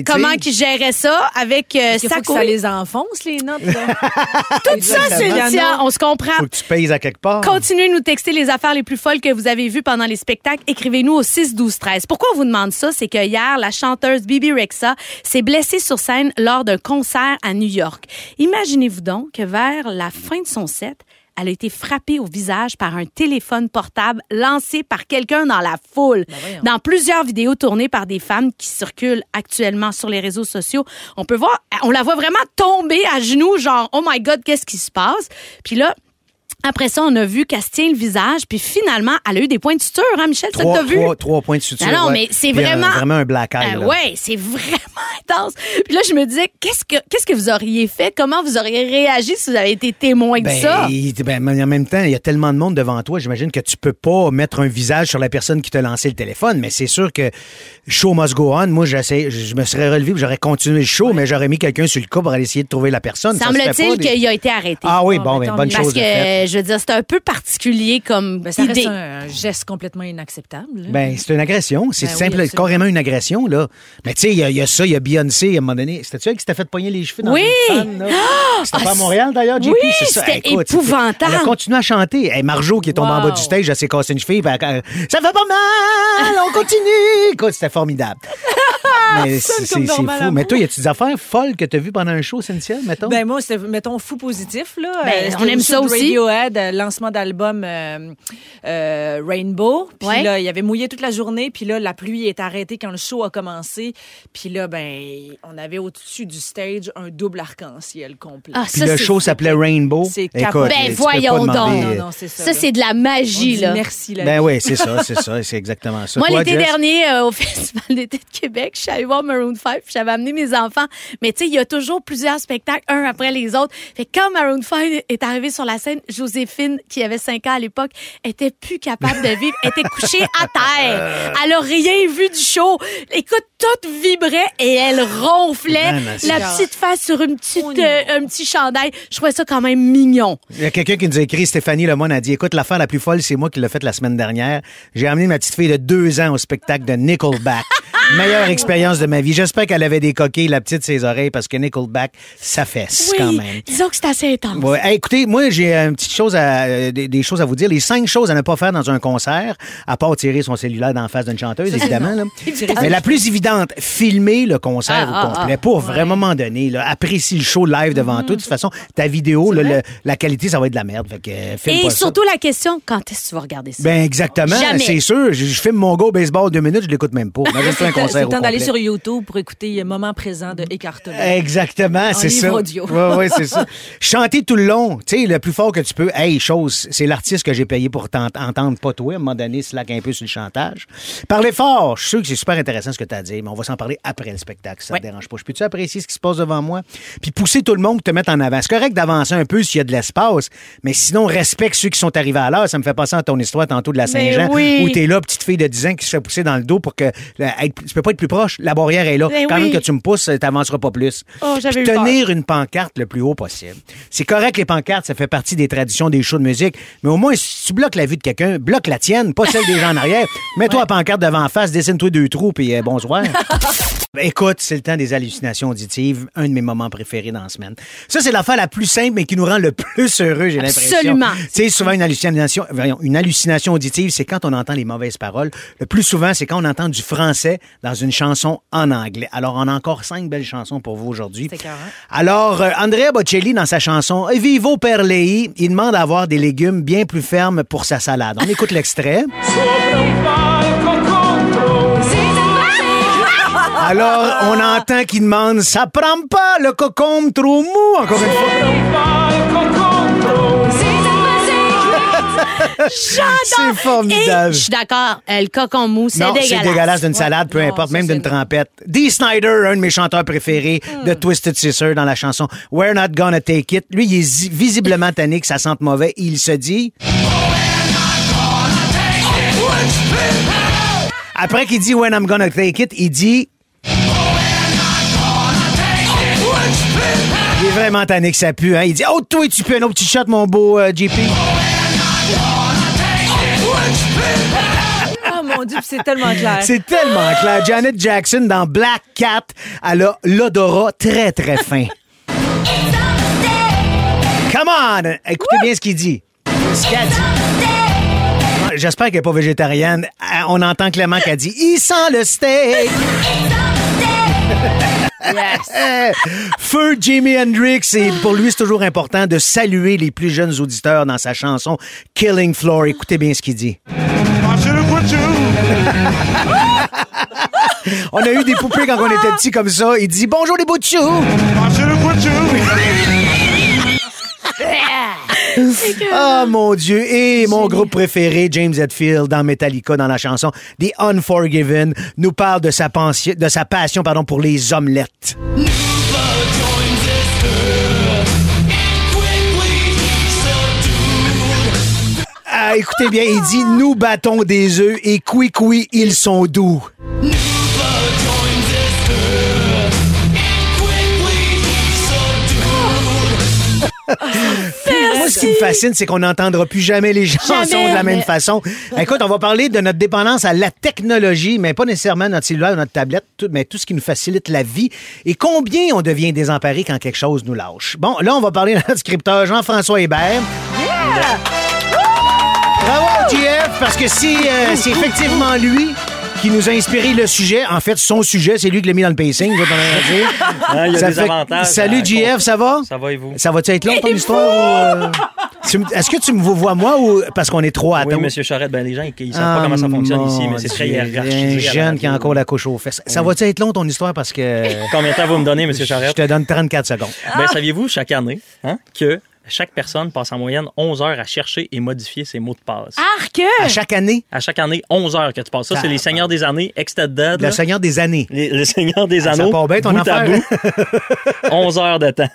comment il gérait ça avec euh, sa que ça les enfonce, les notes. Là. Tout ça, Cynthia, on se comprend. Faut que tu payes à quelque part. Continuez de nous texter les affaires les plus folles que vous avez vues pendant les spectacles. Écrivez-nous au 6 12 13. Pourquoi on vous demande ça? C'est que hier, la chanteuse Bibi Rexa s'est blessée sur scène lors d'un concert à New York. Imaginez-vous donc que vers la fin de son set, elle a été frappée au visage par un téléphone portable lancé par quelqu'un dans la foule. dans plusieurs vidéos tournées par des femmes qui circulent actuellement sur les réseaux sociaux, on peut voir, on la voit vraiment tomber à genoux, genre, oh my God, qu'est-ce qui se passe? Puis là, après ça, on a vu qu'elle se tient le visage, puis finalement, elle a eu des points de suture, hein, Michel? ça Trois, t'a vu? trois, trois points de suture. Non, non, ouais. mais c'est Puis un- vraiment. vraiment un black eye. Euh, là. ouais, c'est vraiment intense. Puis là, je me disais, qu'est-ce que, qu'est-ce que vous auriez fait? Comment vous auriez réagi si vous avez été témoin de Ben, ça? ben, en même temps, il y a tellement de monde devant toi, j'imagine que tu peux pas mettre un visage sur la personne qui t'a lancé le téléphone, mais c'est sûr que show must go on. Moi, j'essaie, je me serais relevé, j'aurais continué le show, mais j'aurais mis quelqu'un sur le cas pour aller essayer de trouver la personne. Semble-t-il des- qu'il a été arrêté. Ah oui, Ah, bon, ben, ben, bonne. Parce chose que, de. Je veux dire, c'est un peu particulier comme Ben, ça idée. reste un geste complètement inacceptable. là. Ben, c'est une agression. C'est Ben oui, simple, absolument. carrément une agression, là. Mais tu sais, il y, a- il y a ça, il y a Beyoncé, à un moment donné. C'était-tu elle qui s'était fait pogner les cheveux dans Oui! une fan, là? C'était pas à Ah, Montréal, d'ailleurs, JP? oui, c'est ça. c'était Écoute, c'était- épouvantable. Elle a continué à chanter. Hey, Marjo, qui est tombée en bas du stage, elle s'est cassé une cheville. elle- ça fait pas mal, on continue. Écoute, c'était formidable. Mais c'est fou. à Mais toi, y a-tu des affaires folles que t'as vues pendant un show, Cynthia, mettons? Ben moi, c'était, mettons, fou positif, là. Ben, Euh, on aime ça aussi. Radiohead, euh, lancement d'album euh, euh, Rainbow. Puis Ouais. là, il avait mouillé toute la journée. Puis là, la pluie est arrêtée quand le show a commencé. Puis là, ben, on avait au-dessus du stage un double arc-en-ciel complet. Ah, Puis le show s'appelait Rainbow. C'est Écoute. Ben, tu peux pas voyons demander- donc. non, non, c'est ça. Ça, là. c'est de la On magie, dit là. merci, la Ben oui, c'est ça, c'est ça, c'est exactement ça. Moi, Toi, l'été Jess? dernier, euh, au Festival d'été de Québec, je suis allée voir Maroon 5, puis j'avais amené mes enfants. Mais tu sais, il y a toujours plusieurs spectacles, un après les autres. Fait que quand Maroon 5 est arrivé sur la scène, Joséphine, qui avait 5 ans à l'époque, était plus capable de vivre, était couchée à terre. Elle a rien vu du show. Écoute, tout vibrait et elle ronflait. Man, c'est- la petite face sur une petite, Oh euh, un petit chandail. Je trouvais ça quand même mignon. Il y a quelqu'un qui nous a écrit, Stéphanie Lemoine a dit Écoute, l'affaire la plus folle, c'est moi qui l'ai faite la semaine dernière. J'ai amené ma petite fille de deux ans au spectacle de Nickelback. Meilleure expérience de ma vie. J'espère qu'elle avait des coquilles, la petite, ses oreilles, parce que Nickelback, ça fesse Oui, quand même. disons que c'est assez intense. Ouais. Hey, écoutez, moi, j'ai une petite chose à, euh, des, des choses à vous dire. Les cinq choses à ne pas faire dans un concert, à part tirer son cellulaire d'en face d'une chanteuse, évidemment. là. Mais la plus évidente, filmer le concert Ah, au ah, complet. Pour vraiment moment donné, là, apprécie le show live devant toi. De toute façon, ta vidéo, là, le- la qualité, ça va être de la merde. Fait que, euh, filme Et pas ça. surtout la question, quand est-ce que tu vas regarder ça? Ben exactement, c'est sûr. Je, je filme mon go baseball deux minutes, je l'écoute même pas. C'est concert au temps d'aller sur YouTube pour écouter Moment présent de Écartelé. Exactement, c'est ça. audio. C'est. Chanter tout le long, tu sais, le plus fort que tu peux. Hey, chose, c'est l'artiste que j'ai payé pour t'entendre, pas toi. À un moment donné, slack un peu sur le chantage. Parler fort, je suis sûr que c'est super intéressant ce que tu as dit, mais on va s'en parler après le spectacle, si ça Ouais. te dérange pas. Je peux-tu apprécier ce qui se passe devant moi? Puis pousser tout le monde, te mettre en avant. C'est correct d'avancer un peu s'il y a de l'espace, mais sinon, respecte ceux qui sont arrivés à l'heure. Ça me fait penser à ton histoire tantôt de la Saint-Jean, oui. où t'es là, petite fille de 10 ans qui se fait pousser dans le dos pour que. euh, être- tu peux pas être plus proche. La barrière est là. Mais Quand oui. même que tu me pousses, t'avanceras pas plus. Oh, Puis peur. tenir une pancarte le plus haut possible. C'est correct, les pancartes, ça fait partie des traditions des shows de musique, mais au moins, si tu bloques la vue de quelqu'un, bloque la tienne, pas celle des gens en arrière. Mets-toi la pancarte devant en face, dessine-toi deux trous, puis euh, bonsoir. Ben, Écoute, c'est le temps des hallucinations auditives, un de mes moments préférés dans la semaine. Ça, c'est l'affaire la plus simple, mais qui nous rend le plus heureux, j'ai l'impression. Absolument. Tu sais, souvent, une hallucination, une hallucination auditive, c'est quand on entend les mauvaises paroles. Le plus souvent, c'est quand on entend du français dans une chanson en anglais. Alors, on a encore cinq belles chansons pour vous aujourd'hui. Alors, euh, Andrea Bocelli, dans sa chanson Vivo per lei, il demande à avoir des légumes bien plus fermes pour sa salade. On écoute l'extrait. Alors, on entend qu'il demande Ça prend pas le cocombe trop mou, encore une fois. J'adore. C'est formidable. Et je suis d'accord, euh, le cocon mou, c'est Non, dégueulasse. c'est dégueulasse d'une Ouais. salade, peu Non, importe, même d'une trempette. Dee Snyder, un de mes chanteurs préférés de Twisted Sister dans la chanson We're Not Gonna Take It. Lui, il est visiblement tanné que ça sente mauvais. Il se dit... Après qu'il dit When I'm Gonna Take It, il dit... Il est vraiment tanné que ça pue. Hein? Il dit Oh, toi, tu peux un autre petit shot, mon beau euh, JP. Oh mon Dieu, c'est tellement clair. C'est tellement clair. Janet Jackson dans Black Cat, elle a l'odorat très, très fin. Come on! Écoutez bien ce qu'il dit. Ce qu'elle dit. J'espère qu'elle n'est pas végétarienne. Ah, On entend clairement qu'elle dit Il sent le steak! Eh, Feu Jimi Hendrix, et pour lui, c'est toujours important de saluer les plus jeunes auditeurs dans sa chanson Killing Floor. Écoutez bien ce qu'il dit. On a eu des poupées quand on était petits comme ça. Il dit Bonjour les bouts de chou. Oh mon Dieu. Et mon groupe préféré, James Hetfield, dans Metallica, dans la chanson The Unforgiven, nous parle de sa, pensi- de sa passion pardon, pour les omelettes. Ah, écoutez bien, il dit Nous battons des œufs et oui, oui, ils sont doux. Moi, ce qui me fascine, c'est qu'on n'entendra plus jamais les chansons Jamais, de la même mais- façon. Écoute, on va parler de notre dépendance à la technologie, mais pas nécessairement notre cellulaire ou notre tablette, tout- mais tout ce qui nous facilite la vie. Et combien on devient désemparé quand quelque chose nous lâche. Bon, là, on va parler de notre scripteur Jean-François Hébert. Bravo, JF, parce que si euh, c'est effectivement lui qui nous a inspiré le sujet, en fait, son sujet, c'est lui qui l'a mis dans le pacing, je vais. Hein, il y a Ça des fait- avantages. Salut, JF, ça va? Ça va et vous? Ça va-tu être long, ton histoire? ou, euh, Est-ce que tu me vois, moi, ou parce qu'on est trop à Oui? Monsieur Charette, ben, les gens, ils, ils savent Ah, pas comment ça fonctionne ici, mais c'est très hiérarchisé. Un jeune qui a encore la couche aux fesses. Ça va-tu être long, ton histoire, parce que... Combien de temps vous me donnez, Monsieur Je Charette? te donne 34 secondes. Ben, saviez-vous, chaque année, hein, que chaque personne passe en moyenne 11 heures à chercher et modifier ses mots de passe. Arc! À chaque année, À chaque année, 11 heures que tu passes. Ça, c'est les Seigneurs des années, Extended. le là. Seigneur des années. Les, les Seigneurs des Ah, ça Anneaux. part bien, ton bout à affaire. bout. 11 heures de temps.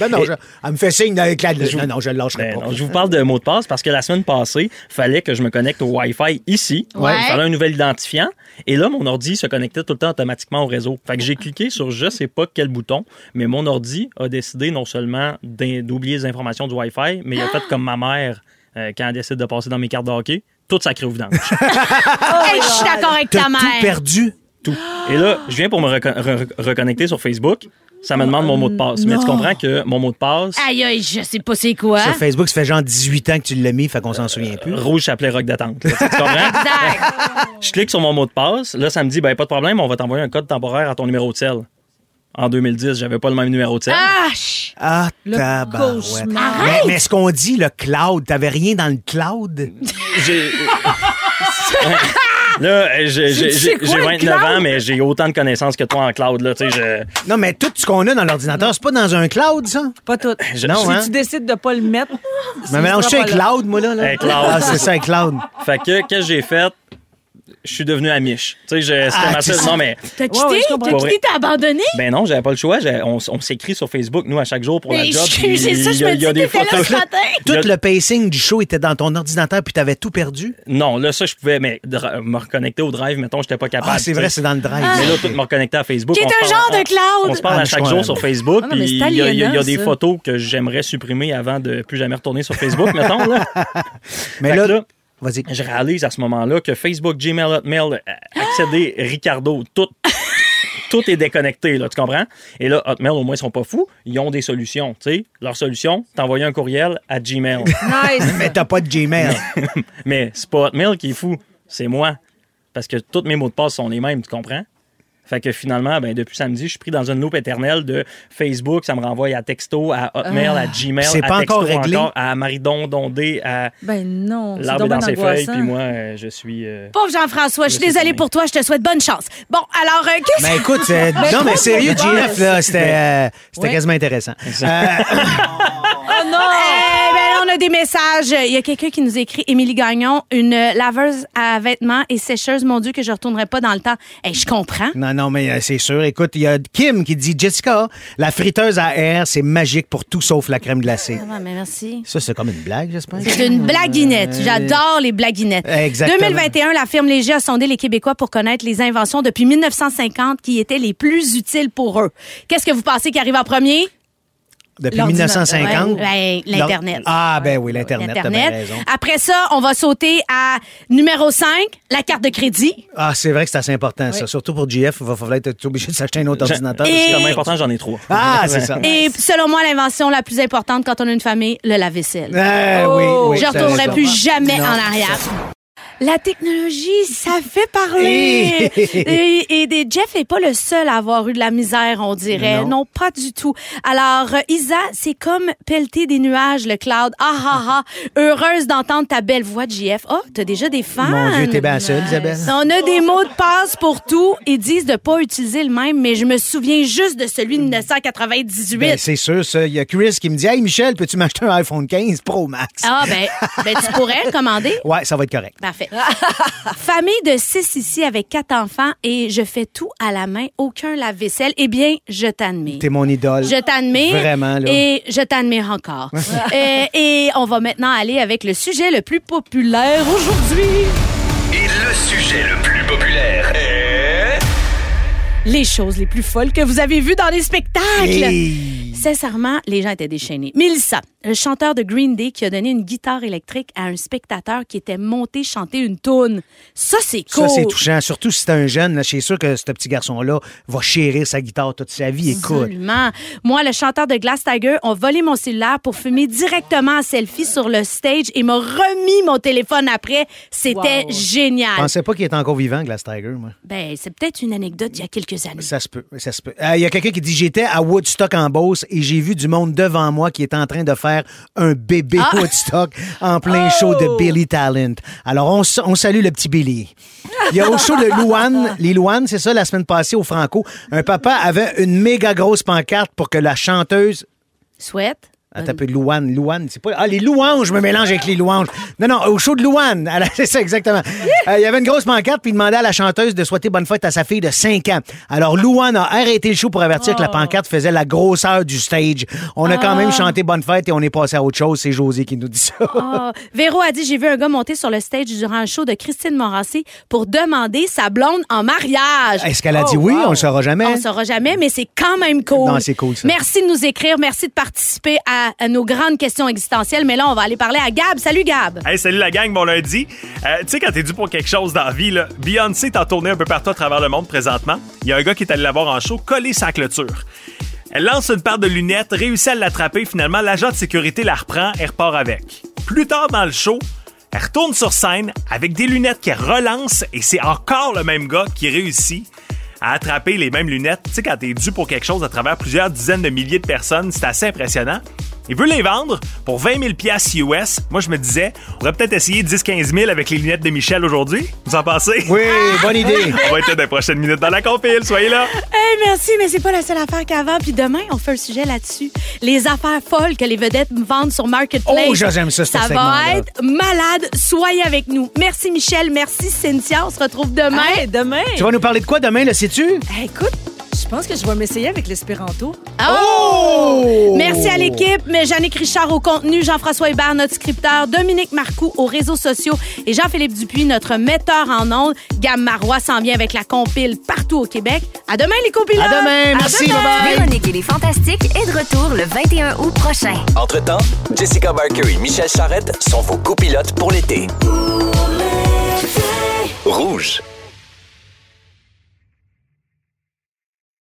Ben non, Et- je- elle me fait signe avec la... Non, non, je le lâcherai Ben pas. non, je vous parle de mots de passe parce que la semaine passée, fallait que je me connecte au Wi-Fi ici. Ouais. Il fallait un nouvel identifiant. Et là, mon ordi se connectait tout le temps automatiquement au réseau. Fait que j'ai cliqué sur je sais pas quel bouton, mais mon ordi a décidé non seulement d'oublier les informations du Wi-Fi, mais il a fait comme ma mère euh, quand elle décide de passer dans mes cartes de hockey, tout sacré au vidange. Hey, je suis d'accord avec ta mère. tout perdu. Tout. Et là, je viens pour me reco- re- reconnecter sur Facebook. Ça me demande mon mot de passe. Mais tu comprends que mon mot de passe, Aïe, aïe, je sais pas c'est quoi. Sur Facebook, ça fait genre 18 ans que tu l'as mis, fait qu'on s'en souvient plus. rouge s'appelait rock d'attente. là. Tu comprends? Exact. Je clique sur mon mot de passe. Là, ça me dit, ben, pas de problème, on va t'envoyer un code temporaire à ton numéro de sel. En 2010, j'avais pas le même numéro de sel. Ah, ch- Ah, Le tabarouette. cauchemar. Mais, mais ce qu'on dit, le cloud, t'avais rien dans le cloud? J'ai. Là, j'ai j'ai- C'est j'ai- quoi, j'ai le 29 cloud? ans, mais j'ai autant de connaissances que toi en cloud. Là, tu sais, je, Non, mais tout ce qu'on a dans l'ordinateur, c'est pas dans un cloud, ça? Pas tout. je- Non, si hein? tu décides de pas le mettre, Mais mélange ça sera un cloud, moi, là. là. Un cloud. Ah, c'est ça, un cloud. Fait que, qu'est-ce que j'ai fait? Je suis devenu amiche. Tu sais, c'était Ah, ma seule- Non, mais. T'as Ouais, quitté? ouais, comprends. T'as quitté? T'as abandonné? Ben non, j'avais pas le choix. J'ai- On, on s'écrit sur Facebook, nous, à chaque jour pour la Mais job. je- puis c'est ça, il je y a- me il y a dis, des là photos. ce. Tout le pacing du show était dans ton ordinateur, puis t'avais tout perdu? Non, là, ça, je pouvais mais, me reconnecter au drive, mettons, j'étais pas capable. Ah, c'est vrai, c'est dans le drive. Mais là, tout me reconnecter à Facebook. Qui est un parle- genre de cloud. On se parle Ah, à chaque jour sur Facebook. Ah puis il y, a- des photos que j'aimerais supprimer avant de plus jamais retourner sur Facebook, mettons. Là. Mais là, vas-y. je réalise à ce moment-là que Facebook, Gmail, Hotmail, euh, accéder, Ricardo, tout, tout est déconnecté, là, tu comprends? Et là, Hotmail, au moins, ils sont pas fous. Ils ont des solutions, tu sais. Leur solution, t'envoyer un courriel à Gmail. Nice. Mais t'as pas de Gmail. Mais c'est pas Hotmail qui est fou, c'est moi. Parce que tous mes mots de passe sont les mêmes, tu comprends? Fait que finalement, ben, depuis samedi, je suis pris dans une loupe éternelle de Facebook, ça me renvoie à texto, à Hotmail, à Gmail, C'est à pas texto encore réglé? à Maridon Dondé, à Ben non, l'arbre dans ses feuilles, puis moi, euh, je suis... euh, Pauvre Jean-François, je suis désolée pas. pour toi, je te souhaite bonne chance. Bon, alors, euh, qu'est-ce Mais écoute, euh, non, mais sérieux, GF, là, c'était euh, c'était Ouais. quasiment intéressant. a des messages. Il y a quelqu'un qui nous écrit, Émilie Gagnon, une laveuse à vêtements et sécheuse. Mon Dieu, que je retournerai pas dans le temps. Hey, je comprends. Non, non, mais euh, c'est sûr. Écoute, il y a Kim qui dit Jessica, la friteuse à air, c'est magique pour tout sauf la crème glacée. Ah, mais merci. Ça, c'est comme une blague, j'espère. C'est une blaguinette. J'adore les blaguinettes. Exactement. 2021, la firme Léger a sondé les Québécois pour connaître les inventions depuis 1950 qui étaient les plus utiles pour eux. Qu'est-ce que vous pensez qui arrive en premier? Depuis L'ordinateur. 1950. Ouais, ben, l'Internet. Ah, ben oui, l'Internet, t'as bien Internet. raison. Après ça, on va sauter à numéro 5, la carte de crédit. Ah, c'est vrai que c'est assez important, ça. Surtout pour GF, il va falloir être obligé de s'acheter un autre ordinateur. Et- C'est tellement important, j'en ai trois. Ah, c'est ça. Et selon moi, l'invention la plus importante quand on a une famille, le lave-vaisselle. Eh, oui, oui, Je t'as retournerai plus jamais Non. en arrière. La technologie, ça fait parler. et, et Jeff n'est pas le seul à avoir eu de la misère, on dirait. Non. Non, pas du tout. Alors, euh, Isa, c'est comme pelleter des nuages, le cloud. Ah, ah, ah. Heureuse d'entendre ta belle voix de JF. Oh, t'as déjà des fans. Mon Dieu, t'es bien seule, Isabelle. On a des mots de passe pour tout. Ils disent de pas utiliser le même, mais je me souviens juste de celui de 1998. Ben, c'est sûr, ça. Il y a Chris qui me dit Hey, Michel, peux-tu m'acheter un iPhone 15 Pro Max? ah, ben, ben, tu pourrais le commander. Ouais, ça va être correct. Parfait. Famille de six ici avec quatre enfants et je fais tout à la main, aucun lave-vaisselle. Eh bien, je t'admire. T'es mon idole. Je t'admire. Vraiment, là. Et je t'admire encore. Et on va maintenant aller avec le sujet le plus populaire aujourd'hui. Et le sujet le plus populaire est... Les choses les plus folles que vous avez vues dans les spectacles. Hey. Sincèrement, les gens étaient déchaînés. Melissa, le chanteur de Green Day qui a donné une guitare électrique à un spectateur qui était monté chanter une toune. Ça, c'est cool. Ça, c'est touchant. Surtout si c'est un jeune, là, je suis sûr que ce petit garçon-là va chérir sa guitare toute sa vie. Écoute. Absolument. Moi, le chanteur de Glass Tiger, ont volé mon cellulaire pour fumer directement en selfie sur le stage et m'a remis mon téléphone après. C'était Je génial. pensais pas qu'il était encore vivant, Glass Tiger, moi. Ben, c'est peut-être une anecdote d'il y a quelques années. Ça se peut, ça se peut. Euh, Il y a quelqu'un qui dit J'étais à Woodstock en Beauce et j'ai vu du monde devant moi qui était en train de faire un bébé Ah! Woodstock en plein show de Billy Talent. Alors, on, on salue le petit Billy. Il y a au show de Louane, les c'est ça, la semaine passée au Franco. Un papa avait une méga grosse pancarte pour que la chanteuse Souhaite. Attends un peu de Louane. Louane, c'est pas. Ah, les louanges, je me mélange avec les louanges. Non, non, au show de Louane. la- C'est ça, exactement. Euh, Il y avait une grosse pancarte, puis il demandait à la chanteuse de souhaiter bonne fête à sa fille de 5 ans. Alors, Louane a arrêté le show pour avertir que la pancarte faisait la grosseur du stage. On a quand même chanté bonne fête et on est passé à autre chose. C'est José qui nous dit ça. Ah, Véro a dit j'ai vu un gars monter sur le stage durant un show de Christine Morancy pour demander sa blonde en mariage. Est-ce qu'elle a dit oui? On le saura jamais. On ne saura jamais, mais c'est quand même cool. Non, c'est cool, ça. Merci de nous écrire, merci de participer à, nos grandes questions existentielles. Mais là, on va aller parler à Gab. Salut Gab. Hey, salut la gang, bon lundi. Euh, tu sais, quand t'es dû pour quelque chose dans la vie, Beyoncé est en un peu partout à travers le monde présentement. Il y a un gars qui est allé la voir en show, collé sa clôture. Elle lance une paire de lunettes, réussit à l'attraper, finalement, l'agent de sécurité la reprend et repart avec. Plus tard dans le show, elle retourne sur scène avec des lunettes qu'elle relance et c'est encore le même gars qui réussit à attraper les mêmes lunettes. Tu sais, quand t'es dû pour quelque chose à travers plusieurs dizaines de milliers de personnes, c'est assez impressionnant. Il veut les vendre pour 20 000 piastres US. Moi, je me disais, on pourrait peut-être essayer 10-15 000 avec les lunettes de Michel aujourd'hui. Vous en pensez? Oui, bonne idée. on va être là dans les prochaines minutes dans la compile. Soyez là. Hey, merci, mais c'est pas la seule affaire qu'avant. Puis demain, on fait un sujet là-dessus. Les affaires folles que les vedettes vendent sur Marketplace. Oh, j'aime ça, ce Ça va être malade. Soyez avec nous. Merci, Michel. Merci, Cynthia. On se retrouve demain. Hey, demain. Tu vas nous parler de quoi demain, le sais-tu? Hey, écoute, pense que je vais m'essayer avec l'espéranto. Oh! Merci à l'équipe, mais Jannick Richard au contenu, Jean-François Hébert, notre scripteur, Dominique Marcoux aux réseaux sociaux et Jean-Philippe Dupuis, notre metteur en ondes. Gam Marois s'en vient avec la compile partout au Québec. À demain, les compilotes! À demain, merci, demain. bye-bye. Véronique et les Fantastiques est de retour le 21 août prochain. Entre-temps, Jessica Barker et Michel Charrette sont vos copilotes pour l'été. Rouge.